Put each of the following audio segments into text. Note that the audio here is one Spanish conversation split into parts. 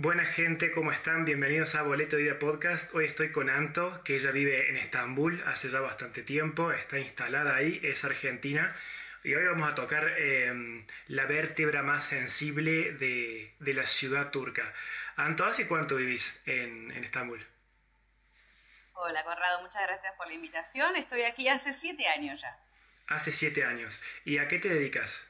Buena gente, ¿cómo están? Bienvenidos a Boleto de Vida Podcast. Hoy estoy con Anto, que ella vive en Estambul hace ya bastante tiempo, está instalada ahí, es argentina. Y hoy vamos a tocar eh, la vértebra más sensible de, la ciudad turca. Anto, ¿hace cuánto vivís en, en Estambul? Hola, Corrado, muchas gracias por la invitación. Estoy aquí hace siete años ya. Hace siete años. ¿Y a qué te dedicas?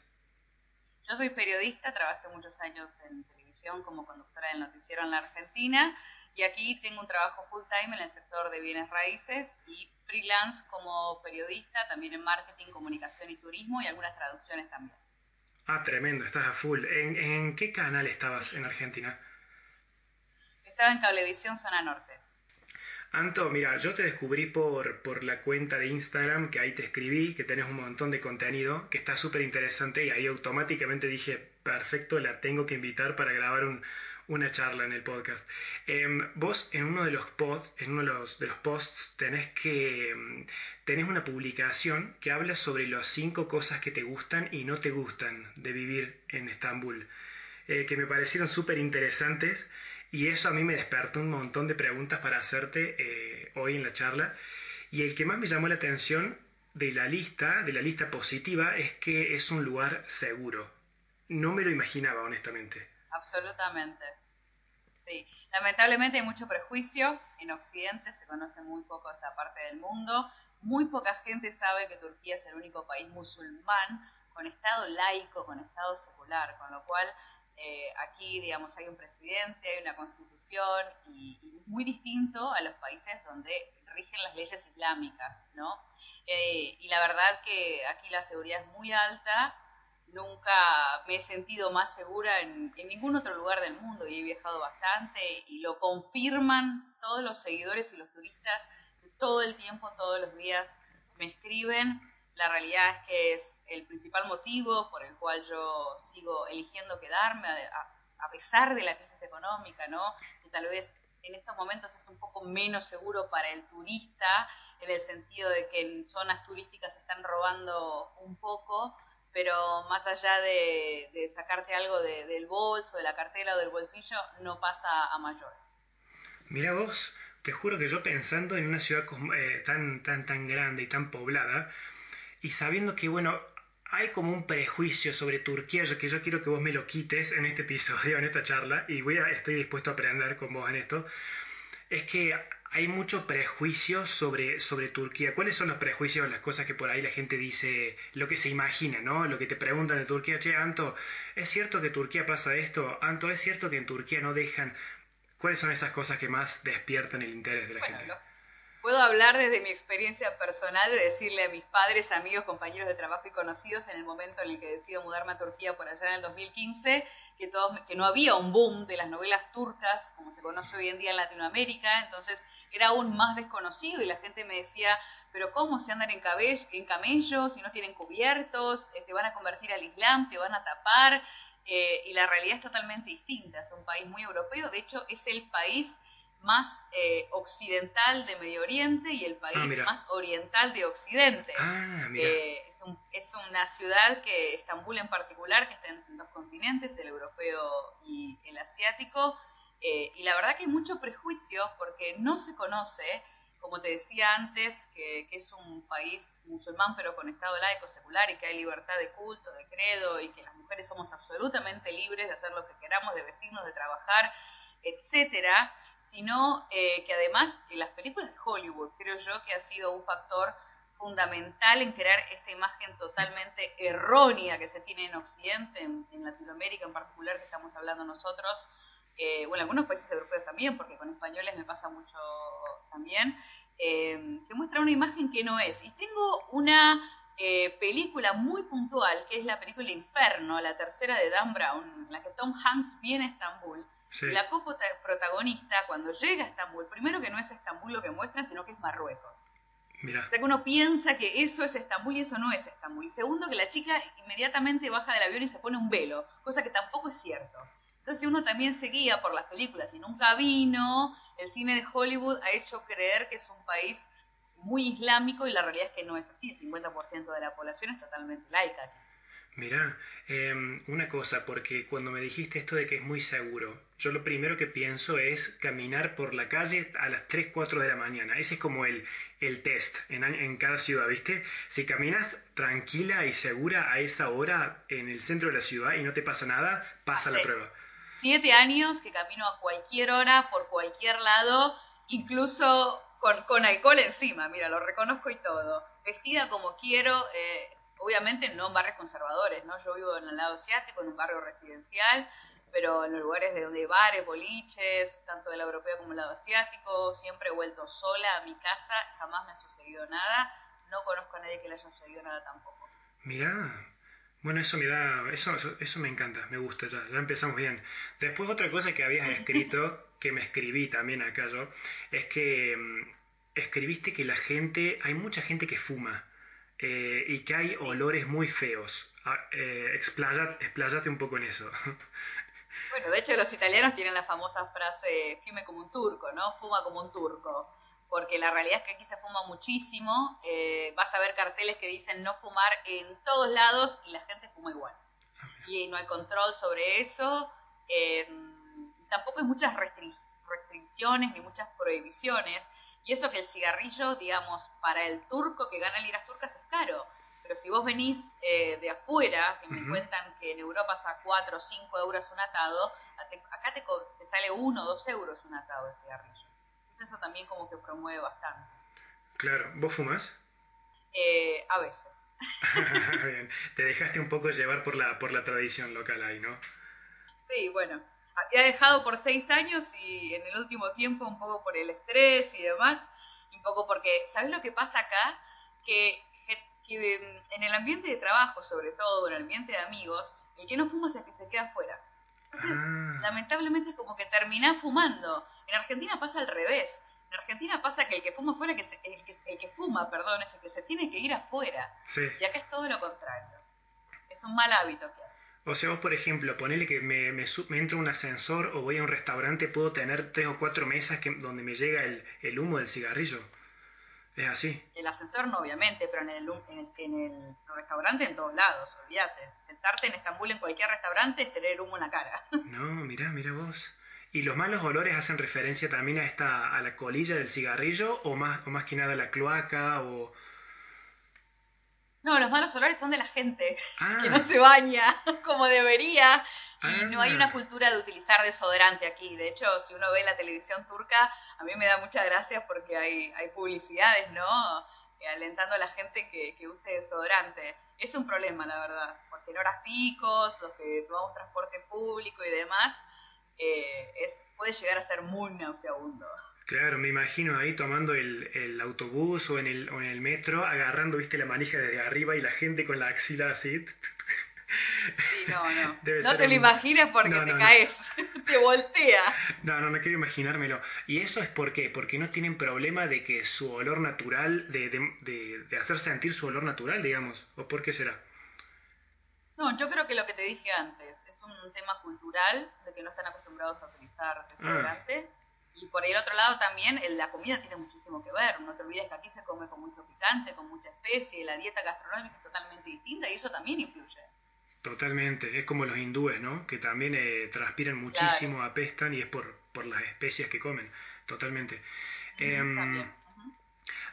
Yo soy periodista, trabajé muchos años en televisión como conductora del noticiero en la Argentina y aquí tengo un trabajo full time en el sector de bienes raíces y freelance como periodista, también en marketing, comunicación y turismo y algunas traducciones también. Ah, tremendo, estás a full. ¿En, qué canal estabas en Argentina? Estaba en Cablevisión Zona Norte. Anto, mira, yo te descubrí por, por la cuenta de Instagram, que ahí te escribí, que tenés un montón de contenido, que está súper interesante y ahí automáticamente dije, perfecto, la tengo que invitar para grabar una charla en el podcast. Em, vos en uno de los posts, en uno de los, de los posts, tenés que em, tenés una publicación que habla sobre las cinco cosas que te gustan y no te gustan de vivir en Estambul, eh, que me parecieron súper interesantes y eso a mí me despertó un montón de preguntas para hacerte eh, hoy en la charla. Y el que más me llamó la atención de la lista, de la lista positiva, es que es un lugar seguro. No me lo imaginaba, honestamente. Absolutamente. Sí, lamentablemente hay mucho prejuicio. En Occidente se conoce muy poco esta parte del mundo. Muy poca gente sabe que Turquía es el único país musulmán con Estado laico, con Estado secular, con lo cual eh, aquí, digamos, hay un presidente, hay una constitución y, muy distinto a los países donde rigen las leyes islámicas, ¿no? Eh, y la verdad que aquí la seguridad es muy alta, nunca me he sentido más segura en, en ningún otro lugar del mundo y he viajado bastante y lo confirman todos los seguidores y los turistas todo el tiempo, todos los días me escriben la realidad es que es el principal motivo por el cual yo sigo eligiendo quedarme, a, pesar de la crisis económica, ¿no? Que tal vez en estos momentos es un poco menos seguro para el turista, en el sentido de que en zonas turísticas se están robando un poco, pero más allá de, sacarte algo del bolso, de la cartera o del bolsillo, no pasa a mayor. Mira vos, te juro que yo pensando en una ciudad eh, tan, tan, tan grande y tan poblada, y sabiendo que, bueno, hay como un prejuicio sobre Turquía, yo, que yo quiero que vos me lo quites en este episodio, en esta charla, y voy a, estoy dispuesto a aprender con vos en esto, es que hay mucho prejuicio sobre, sobre Turquía. ¿Cuáles son los prejuicios, las cosas que por ahí la gente dice, lo que se imagina, ¿no? Lo que te preguntan de Turquía, che, Anto, ¿es cierto que Turquía pasa esto? Anto, ¿es cierto que en Turquía no dejan... ¿Cuáles son esas cosas que más despiertan el interés de la gente? Puedo hablar desde mi experiencia personal de decirle a mis padres, amigos, compañeros de trabajo y conocidos en el momento en el que decido mudarme a Turquía por allá en el 2015, que, todos, que no había un boom de las novelas turcas como se conoce hoy en día en Latinoamérica, entonces era aún más desconocido y la gente me decía, pero ¿cómo se andan en, en camellos y no tienen cubiertos? Eh, ¿Te van a convertir al Islam? ¿Te van a tapar? Eh, y la realidad es totalmente distinta, es un país muy europeo, de hecho es el país más eh, occidental de Medio Oriente y el ah, país más oriental de Occidente. Ah, eh, es, un, es, una ciudad que, Estambul en particular, que está en dos continentes, el europeo y el asiático, eh, y la verdad que hay mucho prejuicio porque no se conoce, como te decía antes, que, que, es un país musulmán pero con estado laico secular y que hay libertad de culto, de credo y que las mujeres somos absolutamente libres de hacer lo que queramos, de vestirnos, de trabajar, etcétera sino eh, que además en las películas de Hollywood creo yo que ha sido un factor fundamental en crear esta imagen totalmente errónea que se tiene en Occidente, en, Latinoamérica en particular, que estamos hablando nosotros, eh, bueno, algunos países europeos también, porque con españoles me pasa mucho también, eh, que muestra una imagen que no es. Y tengo una película muy puntual, que es la película Inferno, la tercera de Dan Brown, en la que Tom Hanks viene a Estambul la coprotagonista, cuando llega a Estambul, primero que no es Estambul lo que muestran, sino que es Marruecos. Mira. O sea que uno piensa que eso es Estambul y eso no es Estambul. Y segundo, que la chica inmediatamente baja del avión y se pone un velo, cosa que tampoco es cierto. Entonces uno también se guía por las películas y nunca vino. El cine de Hollywood ha hecho creer que es un país muy islámico y la realidad es que no es así. El 50% de la población es totalmente laica Mira, em, una cosa, porque cuando me dijiste esto de que es muy seguro, yo lo primero que pienso es caminar por la calle a las 3, 4 de la mañana. Ese es como el, el test en, en cada ciudad, ¿viste? Si caminas tranquila y segura a esa hora en el centro de la ciudad y no te pasa nada, pasa la prueba. Siete años que camino a cualquier hora, por cualquier lado, incluso con, con alcohol encima, mira, lo reconozco y todo. Vestida como quiero, eh, obviamente no en barrios conservadores, ¿no? Yo vivo en el lado asiático, en un barrio residencial, pero en los lugares de donde hay bares, boliches, tanto del europeo como del lado asiático, siempre he vuelto sola a mi casa, jamás me ha sucedido nada, no conozco a nadie que le haya sucedido nada tampoco. Mirá, bueno, eso me da, eso, eso, me encanta, me gusta ya, ya empezamos bien. Después otra cosa que habías escrito, que me escribí también acá yo, es que mm, escribiste que la gente, hay mucha gente que fuma. Eh, y que hay olores muy feos. Ah, eh, un poco en eso. Bueno, de hecho los italianos tienen la famosa frase fume como un turco, ¿no? Fuma como un turco. Porque la realidad es que aquí se fuma muchísimo. Eh, vas a ver carteles que dicen no fumar en todos lados y la gente fuma igual. Ah, y no hay control sobre eso. tampoco hay muchas restricciones ni muchas prohibiciones. Y eso que el cigarrillo, digamos, para el turco que gana liras turcas es caro. Pero si vos venís eh, de afuera, que me cuentan que en Europa está 4 o 5 euros un atado, acá te, te sale 1 o 2 euros un atado de cigarrillos. Entonces eso también como que promueve bastante. Claro, ¿vos fumas? Eh, a veces. Bien. Te dejaste un poco llevar por la, por la tradición local ahí, ¿no? Sí, bueno, había dejado por seis años y en el último tiempo un poco por el estrés y demás, un poco porque, ¿sabes lo que pasa acá? Que, en el ambiente de trabajo, sobre todo, en el ambiente de amigos, el que no fuma es el que se queda afuera. Entonces, ah. lamentablemente es como que termina fumando. En Argentina pasa al revés. En Argentina pasa que el que fuma afuera, que el, que, el que fuma, perdón, es el que se tiene que ir afuera. Y acá es todo lo contrario. Es un mal hábito que hay. O sea, vos, por ejemplo, ponele que me, me, me entro a un ascensor o voy a un restaurante, puedo tener tres o cuatro mesas que, donde me llega el, el humo del cigarrillo. ¿Es así? El ascensor no, obviamente, pero en el, en el, restaurante en todos lados, olvídate. Sentarte en Estambul en cualquier restaurante es tener humo en la cara. No, mirá, mirá vos. ¿Y los malos olores hacen referencia también a esta a la colilla del cigarrillo o más, o más que nada a la cloaca o, no, los malos olores son de la gente, ah. que no se baña como debería. Y no hay una ah. cultura de utilizar desodorante aquí. De hecho, si uno ve la televisión turca, a mí me da mucha gracia porque hay, hay publicidades, ¿no? Eh, alentando a la gente que, que, use desodorante. Es un problema, la verdad, porque en horas picos, los que tomamos transporte público y demás, eh, es, puede llegar a ser muy nauseabundo. Claro, me imagino ahí tomando el, el autobús o en el, o en el metro, agarrando, viste, la manija desde arriba y la gente con la axila así. Sí, no, no. no te lo imagines porque te caes, te voltea. No, no, no quiero imaginármelo. ¿Y eso es por qué? Porque no tienen problema de que su olor natural, de, de, de, hacer sentir su olor natural, digamos. ¿O por qué será? No, yo creo que lo que te dije antes es un tema cultural, de que no están acostumbrados a utilizar desodorante. Y por el otro lado también la comida tiene muchísimo que ver. No te olvides que aquí se come con mucho picante, con mucha especie, la dieta gastronómica es totalmente distinta y eso también influye. Totalmente, es como los hindúes, ¿no? Que también eh, transpiran muchísimo, apestan y es por, por las especias que comen, totalmente. Em,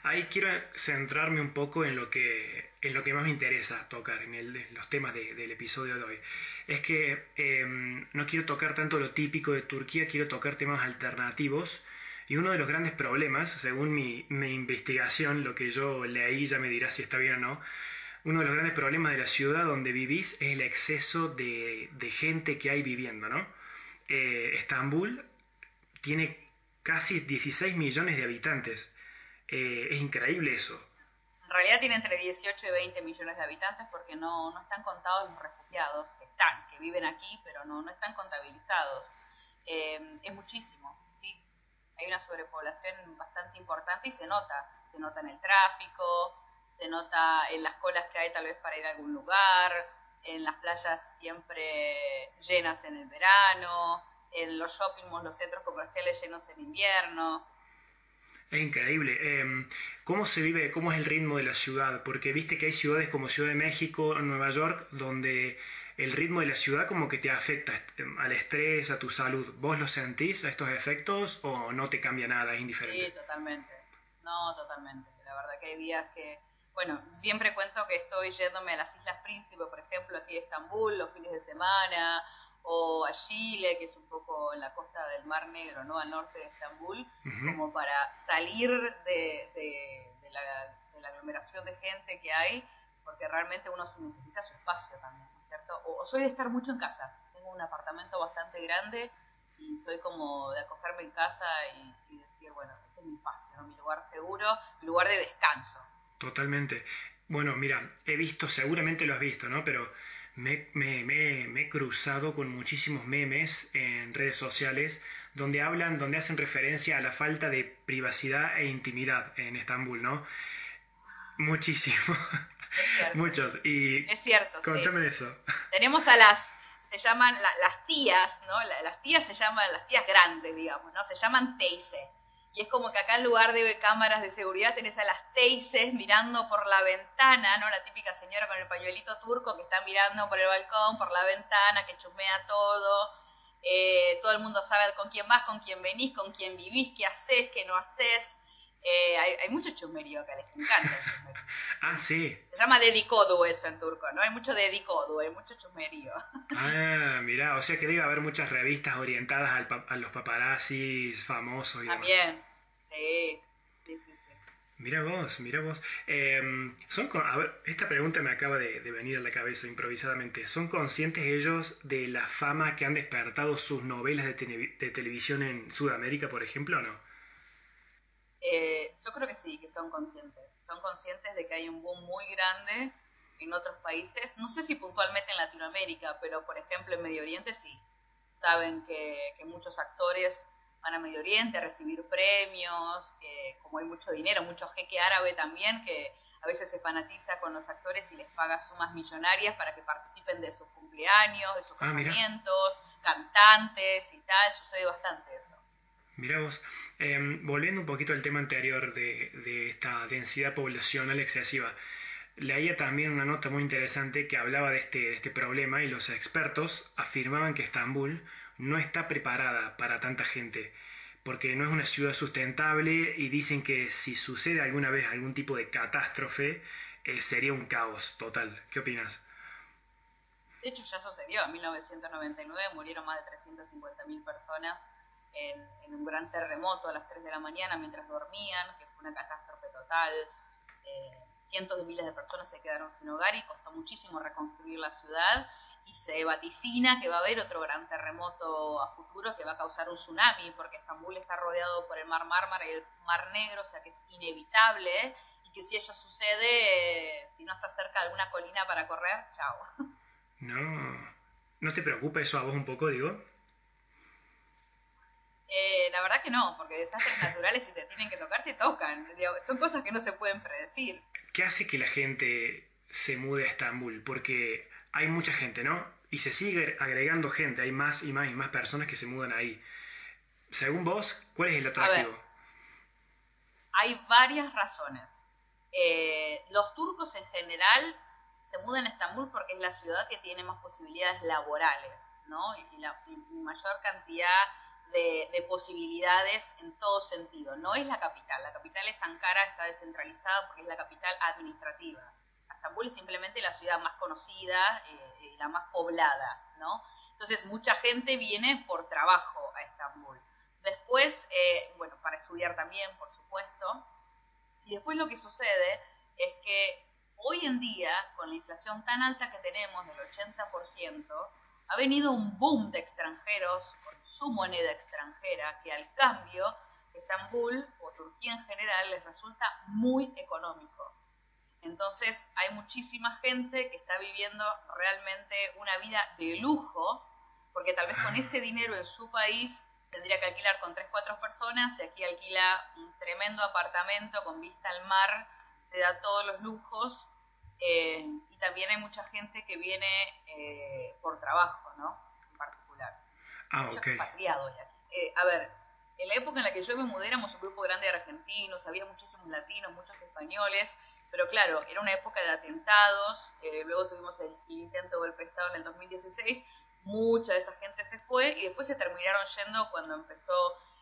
ahí quiero centrarme un poco en lo que, en lo que más me interesa tocar, en, los temas del episodio de hoy. Es que em, no quiero tocar tanto lo típico de Turquía, quiero tocar temas alternativos. Y uno de los grandes problemas, según mi, investigación, lo que yo leí, ya me dirá si está bien o no, uno de los grandes problemas de la ciudad donde vivís es el exceso de, de gente que hay viviendo, ¿no? Eh, Estambul tiene casi 16 millones de habitantes eh, es increíble eso. En realidad tiene entre 18 y 20 millones de habitantes porque no, no están contados los refugiados que están, que viven aquí, pero no, no están contabilizados. Eh, es muchísimo, sí. Hay una sobrepoblación bastante importante y se nota. Se nota en el tráfico, se nota en las colas que hay tal vez para ir a algún lugar, en las playas siempre llenas en el verano, en los shopping malls, los centros comerciales llenos en invierno. Es increíble. Em, ¿Cómo se vive, cómo es el ritmo de la ciudad? Porque viste que hay ciudades como Ciudad de México, Nueva York, donde el ritmo de la ciudad como que te afecta em, al estrés, a tu salud. ¿Vos lo sentís a estos efectos o no te cambia nada, es indiferente? Sí, totalmente. No, totalmente. La verdad que hay días que, bueno, siempre cuento que estoy yéndome a las Islas Príncipes, por ejemplo, aquí en Estambul, los fines de semana, o a Chile, que es un poco en la costa del Mar Negro, ¿no? Al norte de Estambul, como para salir de, de, la, de, la, aglomeración de gente que hay, porque realmente uno necesita su espacio también, ¿no es cierto? O, soy de estar mucho en casa, tengo un apartamento bastante grande y soy como de acogerme en casa y, decir, bueno, este es mi espacio, mi lugar seguro, mi lugar de descanso. Totalmente. Bueno, mira, he visto, seguramente lo has visto, ¿no? Pero me, me, me, he cruzado con muchísimos memes en redes sociales donde hablan, donde hacen referencia a la falta de privacidad e intimidad en Estambul, ¿no? Muchísimo. Muchos. Y es cierto. Contame eso. Tenemos a las, se llaman las tías, ¿no? las tías se llaman, las tías grandes, digamos, ¿no? Se llaman teise y es como que acá en lugar de cámaras de seguridad tenés a las teises mirando por la ventana, ¿no? La típica señora con el pañuelito turco que está mirando por el balcón, por la ventana, que chumea todo. Eh, todo el mundo sabe con quién vas, con quién venís, con quién vivís, qué haces, qué no haces. Eh, hay, mucho chumerío acá, les encanta el chumerío. ah, sí. Se llama dedikodu eso en turco, ¿no? Hay mucho dedikodu, hay mucho chumerío. ah, mira, o sea que debe haber muchas revistas orientadas a los paparazzis famosos y También, sí, sí, sí, sí. Mira vos, mira vos. Em, son a ver, esta pregunta me acaba de, venir a la cabeza improvisadamente. ¿Son conscientes ellos de la fama que han despertado sus novelas de, de televisión en Sudamérica, por ejemplo, o no? Eh, yo creo que sí, que son conscientes. Son conscientes de que hay un boom muy grande en otros países. No sé si puntualmente en Latinoamérica, pero por ejemplo en Medio Oriente sí. Saben que, muchos actores van a Medio Oriente a recibir premios, que como hay mucho dinero, mucho jeque árabe también, que a veces se fanatiza con los actores y les paga sumas millonarias para que participen de sus cumpleaños, de sus ah, casamientos, cantantes y tal. Sucede bastante eso. Mira vos, em, volviendo un poquito al tema anterior de, esta densidad poblacional excesiva, leía también una nota muy interesante que hablaba de este, de este problema y los expertos afirmaban que Estambul no está preparada para tanta gente porque no es una ciudad sustentable y dicen que si sucede alguna vez algún tipo de catástrofe eh, sería un caos total. ¿Qué opinas? De hecho ya sucedió, en 1999 murieron más de 350.000 personas en, un gran terremoto a las 3 de la mañana mientras dormían, que fue una catástrofe total. Eh, cientos de miles de personas se quedaron sin hogar y costó muchísimo reconstruir la ciudad y se vaticina que va a haber otro gran terremoto a futuro que va a causar un tsunami porque Estambul está rodeado por el mar Mármara y el mar Negro, o sea que es inevitable y que si ello sucede, si no estás cerca de alguna colina para correr, chao. No, ¿no te preocupa eso a vos un poco, digo? Eh, la verdad que no, porque desastres naturales si te tienen que tocar, te tocan. son cosas que no se pueden predecir. ¿Qué hace que la gente se mude a Estambul? Porque hay mucha gente, ¿no? Y se sigue agregando gente, hay más y más y más personas que se mudan ahí. Según vos, ¿cuál es el atractivo? hay varias razones. Eh, los turcos en general se mudan a Estambul porque es la ciudad que tiene más posibilidades laborales, ¿no? Y la mayor cantidad de, posibilidades en todo sentido. No es la capital, la capital es Ankara, está descentralizada porque es la capital administrativa. Estambul es simplemente la ciudad más conocida eh, la más poblada, ¿no? Entonces mucha gente viene por trabajo a Estambul. Después, eh, bueno, para estudiar también, por supuesto. Y después lo que sucede es que hoy en día, con la inflación tan alta que tenemos del 80%, ha venido un boom de extranjeros con su moneda extranjera que al cambio Estambul o Turquía en general les resulta muy económico. Entonces hay muchísima gente que está viviendo realmente una vida de lujo, porque tal vez con ese dinero en su país tendría que alquilar con 3, 4 personas y aquí alquila un tremendo apartamento con vista al mar, se da todos los lujos eh, y también hay mucha gente que viene eh, por trabajo, ¿no? En particular. Ah, ok. expatriado aquí. Eh, a ver, En la época en la que yo me mudé éramos un grupo grande de argentinos, había muchísimos latinos, muchos españoles, pero claro, era una época de atentados, eh, luego tuvimos el, intento de golpe de Estado en el 2016, mucha de esa gente se fue y después se terminaron yendo cuando empezó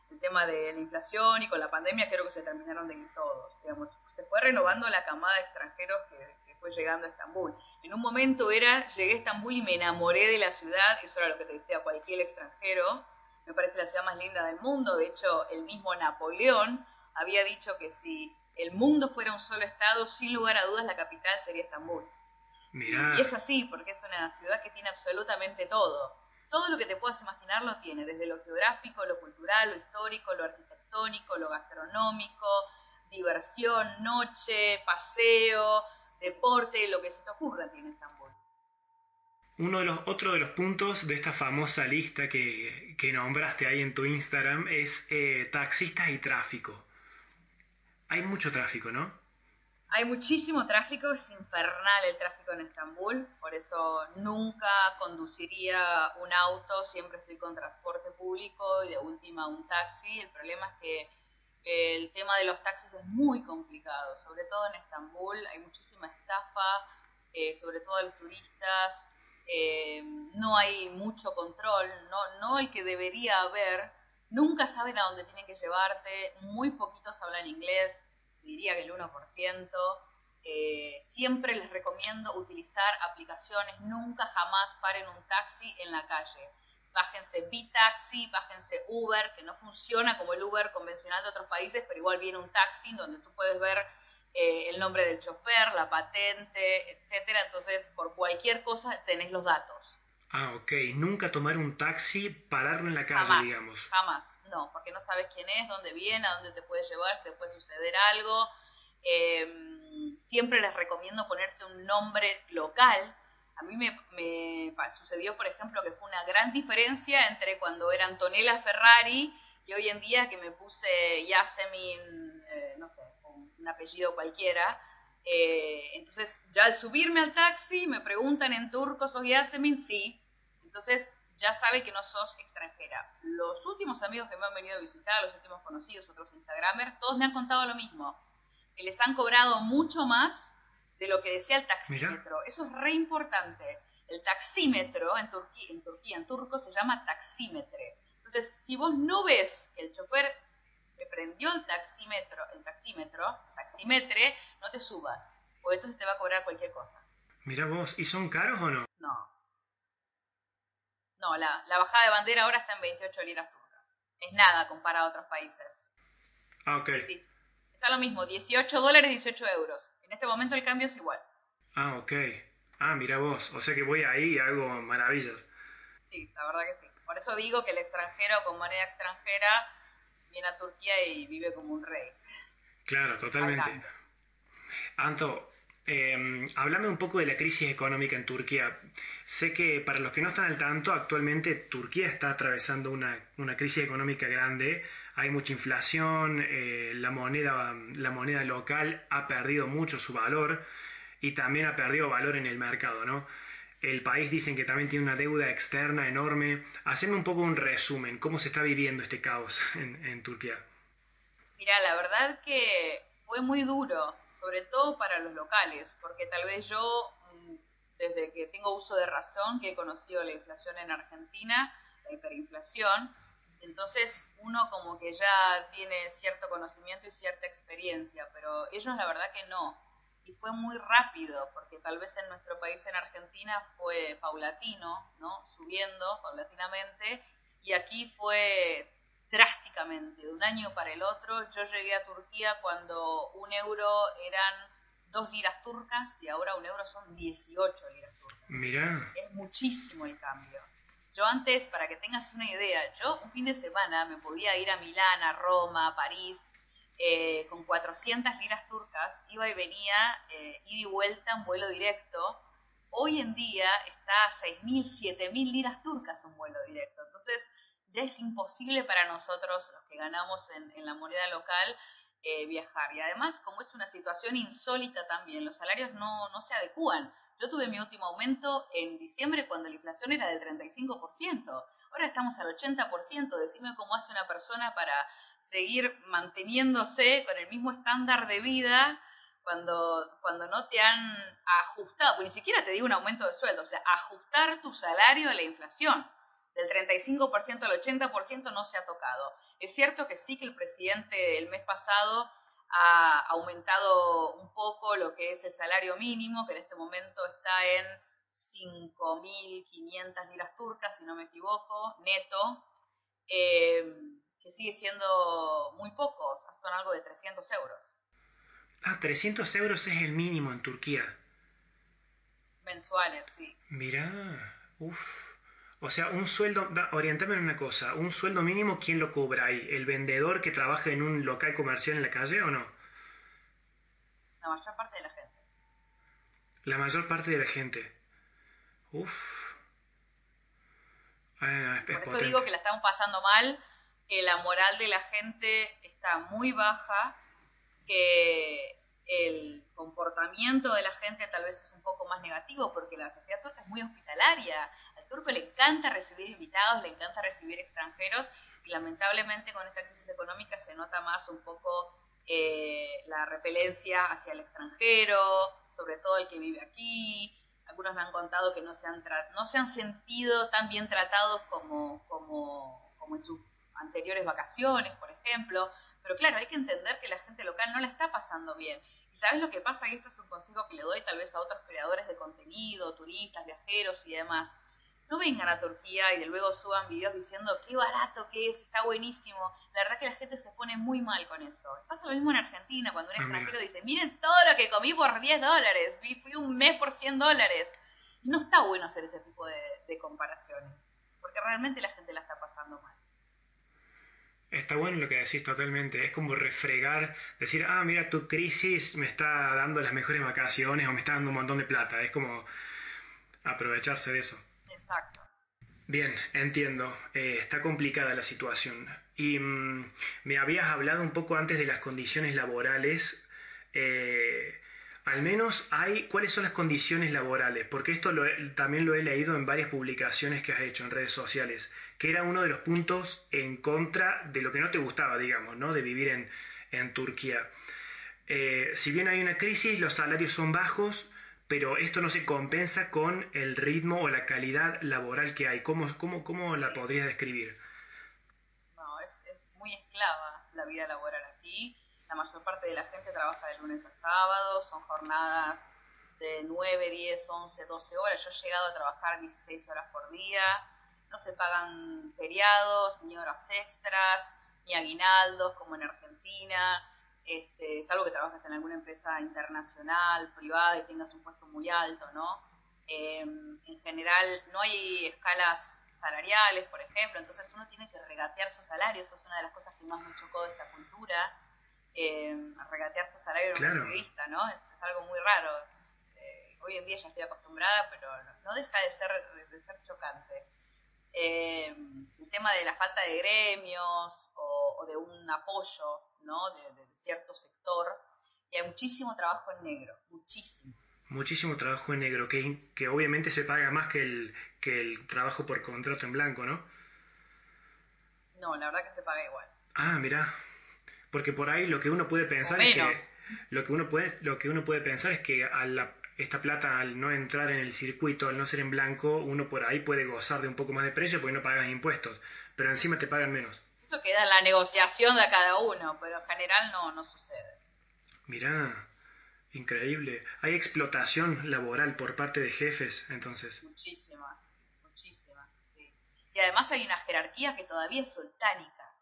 el tema de la inflación y con la pandemia creo que se terminaron de ir todos, digamos, se fue renovando la camada de extranjeros que, fue llegando a Estambul. En un momento era, llegué a Estambul y me enamoré de la ciudad, eso era lo que te decía cualquier extranjero, me parece la ciudad más linda del mundo, de hecho el mismo Napoleón había dicho que si el mundo fuera un solo estado, sin lugar a dudas la capital sería Estambul. Y es así, porque es una ciudad que tiene absolutamente todo. Todo lo que te puedas imaginar lo tiene, desde lo geográfico, lo cultural, lo histórico, lo arquitectónico, lo gastronómico, diversión, noche, paseo, deporte, lo que se te ocurra tiene Estambul. Uno de los, otro de los puntos de esta famosa lista que, nombraste ahí en tu Instagram es eh, taxistas y tráfico. Hay mucho tráfico, ¿no? Hay muchísimo tráfico, es infernal el tráfico en Estambul, por eso nunca conduciría un auto, siempre estoy con transporte público y de última un taxi. El problema es que el tema de los taxis es muy complicado, sobre todo en Estambul, hay muchísima estafa, eh, sobre todo a los turistas, eh, no hay mucho control, no, no el que debería haber, nunca saben a dónde tienen que llevarte, muy poquitos hablan inglés, diría que el 1%. Eh, siempre les recomiendo utilizar aplicaciones, nunca jamás paren un taxi en la calle. Bájense B-Taxi, bájense Uber, que no funciona como el Uber convencional de otros países, pero igual viene un taxi donde tú puedes ver eh, el nombre del chofer, la patente, etcétera. Entonces, por cualquier cosa tenés los datos. Ah, ok. Nunca tomar un taxi, pararlo en la calle, digamos. Jamás, no, porque no sabes quién es, dónde viene, a dónde te puede llevar, si te puede suceder algo. Em, siempre les recomiendo ponerse un nombre local. A mí me, sucedió, por ejemplo, que fue una gran diferencia entre cuando era Antonella Ferrari y hoy en día que me puse Yasemin, eh, no sé, un apellido cualquiera. Eh, entonces, ya al subirme al taxi, me preguntan en turco, ¿sos Yasemin? Sí. Entonces ya sabe que no sos extranjera. Los últimos amigos que me han venido a visitar, los últimos conocidos, otros Instagramers, todos me han contado lo mismo, que les han cobrado mucho más de lo que decía el taxímetro. Eso es re importante. El taxímetro en Turquía, en Turquía, en turco se llama taxímetre. Entonces, si vos no ves que el chofer le prendió el taxímetro, el taxímetro, taxímetre, no te subas, porque entonces te va a cobrar cualquier cosa. Mira vos, ¿y son caros o no? No, no, la, bajada de bandera ahora está en 28 liras turcas. Es nada comparado a otros países. Ah, ok. Sí, sí. Está lo mismo, 18 dólares, 18 euros. En este momento el cambio es igual. Ah, ok. Ah, mira vos. O sea que voy ahí y hago maravillas. Sí, la verdad que sí. Por eso digo que el extranjero con moneda extranjera viene a Turquía y vive como un rey. Claro, totalmente. Anto, eh, háblame un poco de la crisis económica en Turquía. Sé que para los que no están al tanto, actualmente Turquía está atravesando una, crisis económica grande. Hay mucha inflación, eh, la, moneda, la moneda local ha perdido mucho su valor y también ha perdido valor en el mercado, ¿no? El país dicen que también tiene una deuda externa enorme. Haceme un poco un resumen, ¿cómo se está viviendo este caos en, en Turquía? Mira, la verdad que fue muy duro sobre todo para los locales, porque tal vez yo, mm, desde que tengo uso de razón, que he conocido la inflación en Argentina, la hiperinflación, entonces uno como que ya tiene cierto conocimiento y cierta experiencia, pero ellos la verdad que no. Y fue muy rápido, porque tal vez en nuestro país, en Argentina, fue paulatino, ¿no? Subiendo paulatinamente, y aquí fue drásticamente, de un año para el otro. Yo llegué a Turquía cuando un euro eran dos liras turcas y ahora un euro son 18 liras turcas. Mira. Es muchísimo el cambio. Yo antes, para que tengas una idea, yo un fin de semana me podía ir a Milán, a Roma, a París, eh, con 400 liras turcas, iba y venía, eh, ida y vuelta en vuelo directo. Hoy en día está a 6.000, 7.000 liras turcas un vuelo directo. Entonces, ya es imposible para nosotros, los que ganamos en, la moneda local, eh, viajar. Y además, como es una situación insólita también, los salarios no, no se adecúan. Yo tuve mi último aumento en diciembre cuando la inflación era del 35%. Ahora estamos al 80%. Decime cómo hace una persona para seguir manteniéndose con el mismo estándar de vida cuando, cuando no te han ajustado, pues ni siquiera te digo un aumento de sueldo, o sea, ajustar tu salario a la inflación. Del 35% al 80% no se ha tocado. Es cierto que sí que el presidente el mes pasado ha aumentado un poco lo que es el salario mínimo, que en este momento está en 5.500 liras turcas, si no me equivoco, neto, eh, que sigue siendo muy poco, hasta en algo de 300 euros. Ah, 300 euros es el mínimo en Turquía. Mensuales, sí. Mirá, uff. O sea, un sueldo, orientame en una cosa, un sueldo mínimo, ¿quién lo cobra ahí? ¿El vendedor que trabaja en un local comercial en la calle o no? La mayor parte de la gente. La mayor parte de la gente. Uf. Bueno, Por eso digo que la estamos pasando mal, que la moral de la gente está muy baja, que el comportamiento de la gente tal vez es un poco más negativo porque la sociedad turca es muy hospitalaria. Turco le encanta recibir invitados, le encanta recibir extranjeros y lamentablemente con esta crisis económica se nota más un poco eh, la repelencia hacia el extranjero, sobre todo el que vive aquí. Algunos me han contado que no se han, no se han sentido tan bien tratados como, como, como en sus anteriores vacaciones, por ejemplo. Pero claro, hay que entender que la gente local no la está pasando bien. ¿Y sabes lo que pasa? Y esto es un consejo que le doy tal vez a otros creadores de contenido, turistas, viajeros y demás. No vengan a Turquía y luego suban videos diciendo qué barato que es, está buenísimo. La verdad que la gente se pone muy mal con eso. Pasa lo mismo en Argentina, cuando un extranjero dice, miren todo lo que comí por 10 dólares, fui un mes por 100 dólares. no está bueno hacer ese tipo de comparaciones, porque realmente la gente la está pasando mal. Está bueno lo que decís totalmente. Es como refregar, decir, ah, mira, tu crisis me está dando las mejores vacaciones o me está dando un montón de plata. Es como aprovecharse de eso. Bien, entiendo. Eh, está complicada la situación. Y mm, me habías hablado un poco antes de las condiciones laborales. Eh, al menos hay cuáles son las condiciones laborales, porque esto también lo he leído en varias publicaciones que has hecho en redes sociales, que era uno de los puntos en contra de lo que no te gustaba, digamos, ¿no? de vivir en, en Turquía. Eh, si bien hay una crisis, los salarios son bajos, pero esto no se compensa con el ritmo o la calidad laboral que hay. ¿Cómo, cómo, cómo la podrías describir? No, es, es muy esclava la vida laboral aquí la mayor parte de la gente trabaja de lunes a sábado, son jornadas de 9, 10, 11, 12 horas. Yo he llegado a trabajar 16 horas por día. No se pagan feriados, ni horas extras, ni aguinaldos como en Argentina. Este, salvo que trabajes en alguna empresa internacional, privada y tengas un puesto muy alto, ¿no? Em, en general no hay escalas salariales, por ejemplo, entonces uno tiene que regatear su salario, eso es una de las cosas que más me chocó de esta cultura eh, regatear tu salario en una entrevista, ¿no? Es, algo muy raro. Eh, hoy en día ya estoy acostumbrada, pero no, deja de ser, de ser chocante. Eh, el tema de la falta de gremios o, de un apoyo, ¿no? De, cierto sector. Y hay muchísimo trabajo en negro, muchísimo. Muchísimo trabajo en negro, que, que obviamente se paga más que el, que el trabajo por contrato en blanco, ¿no? No, la verdad que se paga igual. Ah, mira, porque por ahí lo que uno puede pensar es que lo que uno puede lo que uno puede pensar es que esta plata al no entrar en el circuito, al no ser en blanco, uno por ahí puede gozar de un poco más de precio porque no pagas impuestos, pero encima te pagan menos. Eso queda en la negociación de cada uno, pero en general no, no sucede. Mirá, increíble. Hay explotación laboral por parte de jefes, entonces. Muchísima, muchísima, sí. Y además hay una jerarquía que todavía es sultánica,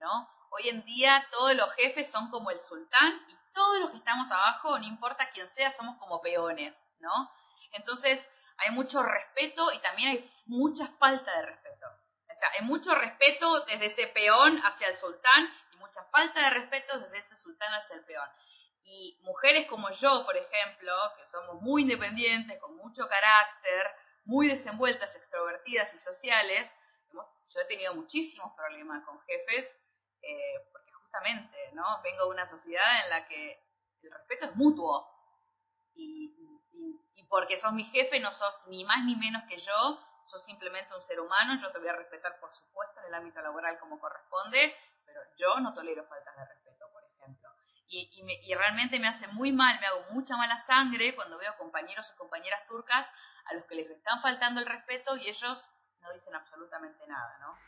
¿no? Hoy en día todos los jefes son como el sultán y todos los que estamos abajo, no importa quién sea, somos como peones, ¿no? Entonces hay mucho respeto y también hay mucha falta de respeto. O hay mucho respeto desde ese peón hacia el sultán y mucha falta de respeto desde ese sultán hacia el peón. Y mujeres como yo, por ejemplo, que somos muy independientes, con mucho carácter, muy desenvueltas, extrovertidas y sociales, yo he tenido muchísimos problemas con jefes eh, porque justamente, ¿no? Vengo de una sociedad en la que el respeto es mutuo y, y, porque sos mi jefe no sos ni más ni menos que yo, sos simplemente un ser humano, yo te voy a respetar por supuesto en el ámbito laboral como corresponde, pero yo no tolero faltas de respeto, por ejemplo. Y, y, realmente me hace muy mal, me hago mucha mala sangre cuando veo compañeros o compañeras turcas a los que les están faltando el respeto y ellos no dicen absolutamente nada, ¿no?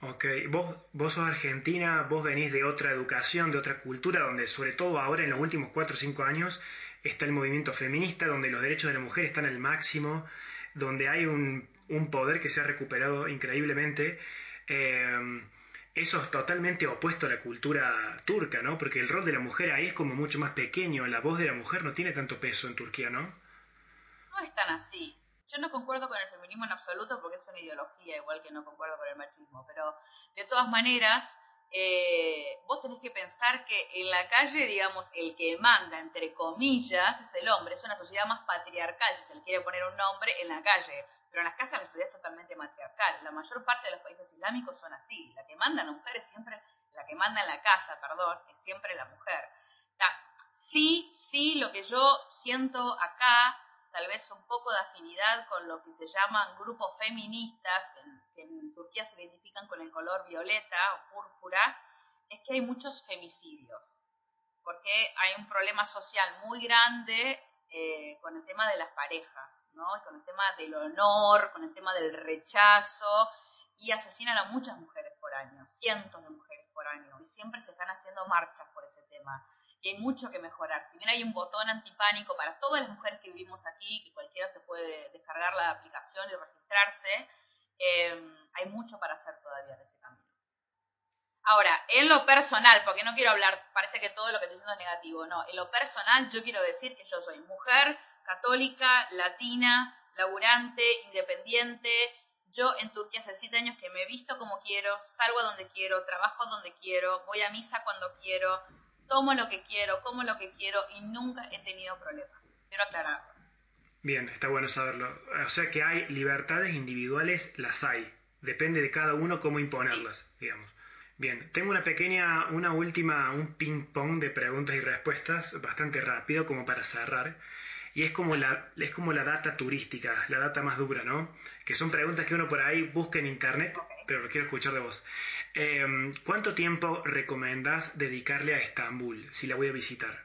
Ok, vos, vos sos argentina, vos venís de otra educación, de otra cultura, donde sobre todo ahora en los últimos 4 o 5 años está el movimiento feminista, donde los derechos de la mujer están al máximo, donde hay un, un poder que se ha recuperado increíblemente. Eh, eso es totalmente opuesto a la cultura turca, ¿no? Porque el rol de la mujer ahí es como mucho más pequeño, la voz de la mujer no tiene tanto peso en Turquía, ¿no? No es tan así. Yo no concuerdo con el feminismo en absoluto porque es una ideología, igual que no concuerdo con el machismo, pero de todas maneras, eh, vos tenés que pensar que en la calle, digamos, el que manda, entre comillas, es el hombre. Es una sociedad más patriarcal, si se le quiere poner un nombre, en la calle. Pero en las casas la sociedad es totalmente matriarcal. La mayor parte de los países islámicos son así. La que manda la mujer es siempre, la que manda en la casa, perdón, es siempre la mujer. sí, sí, lo que yo siento acá tal vez un poco de afinidad con lo que se llaman grupos feministas, que en, Turquía se identifican con el color violeta o púrpura, es que hay muchos femicidios, porque hay un problema social muy grande eh, con el tema de las parejas, ¿no? con el tema del honor, con el tema del rechazo, y asesinan a muchas mujeres por año, cientos de mujeres por año, y siempre se están haciendo marchas por ese tema y hay mucho que mejorar. Si bien hay un botón antipánico para todas las mujeres que vivimos aquí, que cualquiera se puede descargar la aplicación y registrarse, eh, hay mucho para hacer todavía en ese camino. Ahora, en lo personal, porque no quiero hablar, parece que todo lo que estoy diciendo es negativo, no, en lo personal yo quiero decir que yo soy mujer, católica, latina, laburante, independiente, yo en Turquía hace siete años que me visto como quiero, salgo a donde quiero, trabajo donde quiero, voy a misa cuando quiero, tomo lo que quiero, como lo que quiero y nunca he tenido problemas. Quiero aclararlo. Bien, está bueno saberlo. O sea que hay libertades individuales, las hay. Depende de cada uno cómo imponerlas, digamos. Bien, tengo una pequeña, una última, un ping-pong de preguntas y respuestas bastante rápido como para cerrar. Y es como, la, es como la data turística, la data más dura, ¿no? Que son preguntas que uno por ahí busca en internet, pero lo quiero escuchar de vos. Em, ¿Cuánto tiempo recomendás dedicarle a Estambul si la voy a visitar?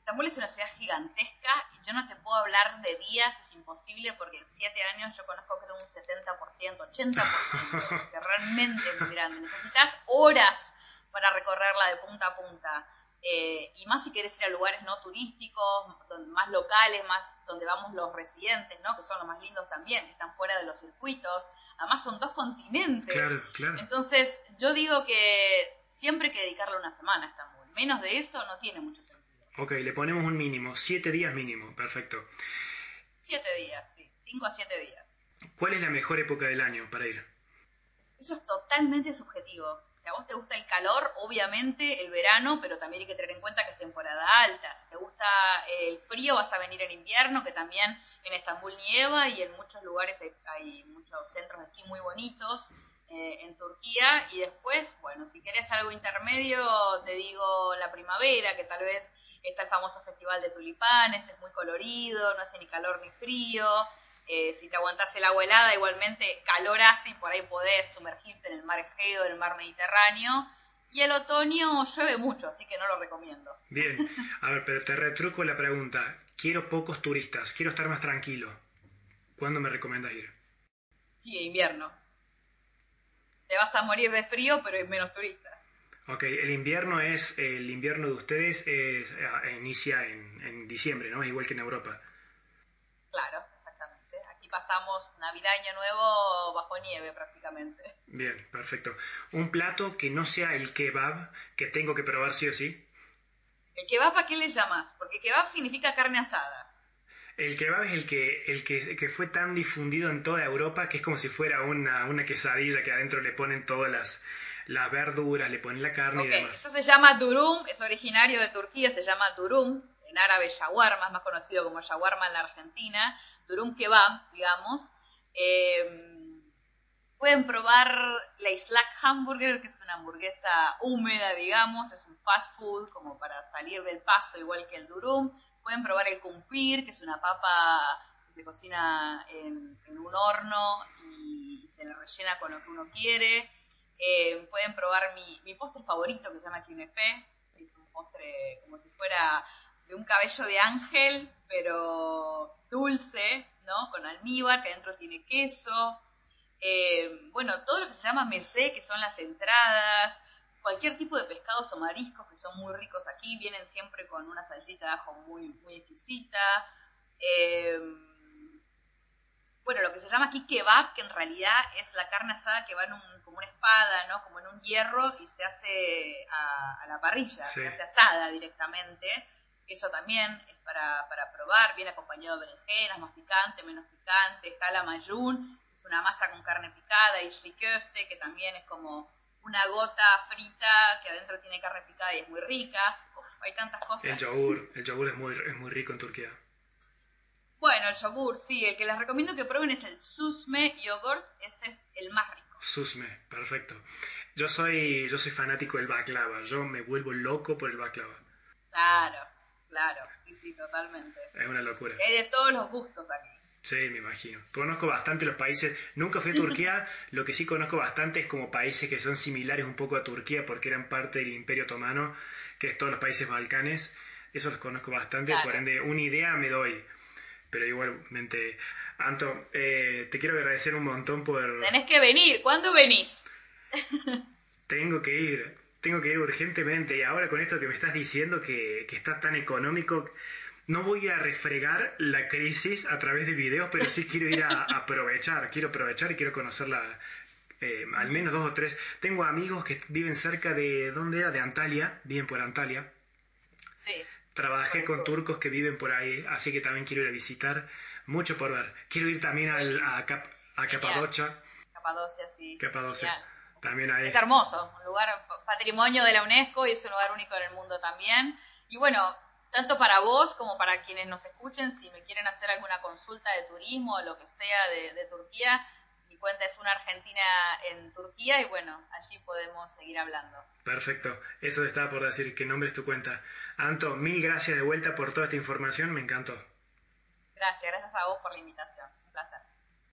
Estambul es una ciudad gigantesca y yo no te puedo hablar de días, es imposible porque en siete años yo conozco creo un 70%, 80%, que realmente es muy grande. Necesitas horas para recorrerla de punta a punta. Eh, y más si querés ir a lugares no turísticos, más locales, más donde vamos los residentes, ¿no? que son los más lindos también, están fuera de los circuitos. Además son dos continentes. Claro, claro. Entonces yo digo que siempre hay que dedicarle una semana a Estambul. Menos de eso no tiene mucho sentido. Ok, le ponemos un mínimo, siete días mínimo, perfecto. Siete días, sí, cinco a siete días. ¿Cuál es la mejor época del año para ir? Eso es totalmente subjetivo. Si a vos te gusta el calor, obviamente el verano, pero también hay que tener en cuenta que es temporada alta. Si te gusta el frío, vas a venir en invierno, que también en Estambul nieva y en muchos lugares hay, muchos centros de muy bonitos eh, en Turquía. Y después, bueno, si querés algo intermedio, te digo la primavera, que tal vez está el famoso festival de tulipanes, es muy colorido, no hace ni calor ni frío. Eh, si te aguantás el agua helada, igualmente calor hace y por ahí podés sumergirte en el mar Egeo, en el mar Mediterráneo. Y el otoño llueve mucho, así que no lo recomiendo. Bien, a ver, pero te retruco la pregunta. Quiero pocos turistas, quiero estar más tranquilo. ¿Cuándo me recomiendas ir? Sí, invierno. Te vas a morir de frío, pero hay menos turistas. Ok, el invierno es, el invierno de ustedes es, eh, inicia en, en diciembre, ¿no? Es igual que en Europa. Claro pasamos Navidad, Año Nuevo bajo nieve prácticamente. Bien, perfecto. ¿Un plato que no sea el kebab que tengo que probar sí o sí? ¿El kebab a qué le llamas? Porque kebab significa carne asada. El kebab es el que, el que, fue tan difundido en toda Europa que es como si fuera una, una quesadilla que adentro le ponen todas las, las verduras, le ponen la carne y demás. Eso se llama durum, es originario de Turquía, se llama durum, en árabe shawarma, más conocido como shawarma en la Argentina durum kebab, digamos. Eh, pueden probar la Islak Hamburger, que es una hamburguesa húmeda, digamos, es un fast food como para salir del paso, igual que el durum. Pueden probar el kumpir, que es una papa que se cocina en, un horno y se le rellena con lo que uno quiere. Eh, pueden probar mi, mi postre favorito que se llama kinefe, es un postre como si fuera de un cabello de ángel, pero dulce, ¿no? Con almíbar, que adentro tiene queso. Eh, bueno, todo lo que se llama mesé, que son las entradas, cualquier tipo de pescados o mariscos que son muy ricos aquí, vienen siempre con una salsita de ajo muy, muy exquisita. Eh, bueno, lo que se llama aquí kebab, que en realidad es la carne asada que va en un, como una espada, ¿no? Como en un hierro y se hace a, la parrilla, se hace asada directamente. Eso también es para, para probar, viene acompañado de berenjenas, más picante, menos picante, jala mayún, es una masa con carne picada, y köfte, que también es como una gota frita que adentro tiene carne picada y es muy rica. Uf, hay tantas cosas. El yogur, el yogur es muy, es muy rico en Turquía. Bueno, el yogur, sí, el que les recomiendo que prueben es el susme yogurt, ese es el más rico. Susme, perfecto. Yo soy, yo soy fanático del baklava, yo me vuelvo loco por el baklava. Claro, claro, sí, sí, totalmente. Es una locura. hay de todos los gustos aquí. Sí, me imagino. Conozco bastante los países. Nunca fui a Turquía. lo que sí conozco bastante es como países que son similares un poco a Turquía porque eran parte del Imperio Otomano, que es todos los países balcanes. Eso los conozco bastante. Por ende, una idea me doy. Pero igualmente, Anto, eh, te quiero agradecer un montón por... Tenés que venir. ¿Cuándo venís? tengo que ir. Tengo que ir urgentemente. Y ahora con esto que me estás diciendo que, que está tan económico no voy a refregar la crisis a través de videos, pero sí quiero ir a, aprovechar, quiero aprovechar y quiero conocerla eh, al menos dos o tres. Tengo amigos que viven cerca de, ¿dónde era? De Antalya, viven por Antalya. Sí. Trabajé con turcos que viven por ahí, así que también quiero ir a visitar. Mucho por ver. Quiero ir también al, a, Cap, a Capadocia. Capadocia, sí. Capadocia. También. Es hermoso, un lugar patrimonio de la UNESCO y es un lugar único en el mundo también. Y bueno, tanto para vos como para quienes nos escuchen, si me quieren hacer alguna consulta de turismo o lo que sea de, Turquía, mi cuenta es una argentina en Turquía y bueno, allí podemos seguir hablando. Perfecto, eso estaba por decir, que nombres tu cuenta. Anto, mil gracias de vuelta por toda esta información, me encantó. Gracias, gracias a vos por la invitación, un placer.